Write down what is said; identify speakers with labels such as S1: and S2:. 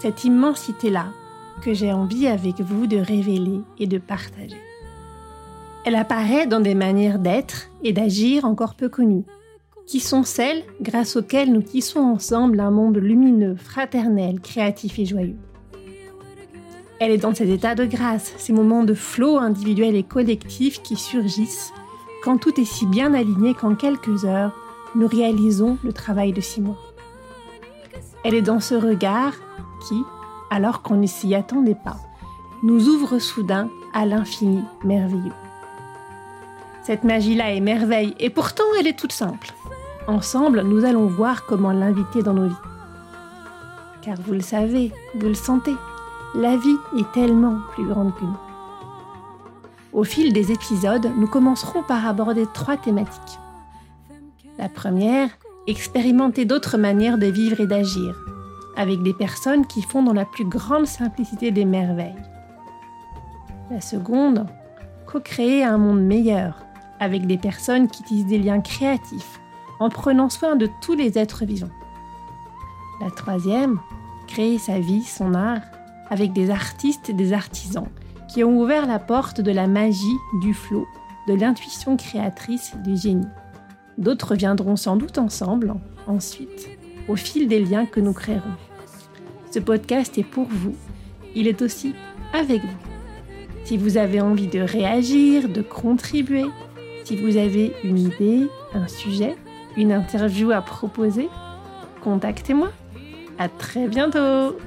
S1: cette immensité-là, que j'ai envie avec vous de révéler et de partager. Elle apparaît dans des manières d'être et d'agir encore peu connues, qui sont celles grâce auxquelles nous tissons ensemble un monde lumineux, fraternel, créatif et joyeux. Elle est dans ces états de grâce, ces moments de flot individuel et collectif qui surgissent quand tout est si bien aligné qu'en quelques heures, nous réalisons le travail de six mois. Elle est dans ce regard qui, alors qu'on ne s'y attendait pas, nous ouvre soudain à l'infini merveilleux. Cette magie-là est merveille et pourtant elle est toute simple. Ensemble, nous allons voir comment l'inviter dans nos vies. Car vous le savez, vous le sentez, la vie est tellement plus grande que nous. Au fil des épisodes, nous commencerons par aborder trois thématiques. La première, expérimenter d'autres manières de vivre et d'agir, avec des personnes qui font dans la plus grande simplicité des merveilles. La seconde, co-créer un monde meilleur, avec des personnes qui tissent des liens créatifs en prenant soin de tous les êtres vivants. La troisième, créer sa vie, son art, avec des artistes et des artisans qui ont ouvert la porte de la magie, du flot, de l'intuition créatrice, du génie. D'autres viendront sans doute ensemble, ensuite, au fil des liens que nous créerons. Ce podcast est pour vous, il est aussi avec vous. Si vous avez envie de réagir, de contribuer, si vous avez une idée, un sujet, une interview à proposer, contactez-moi. À très bientôt!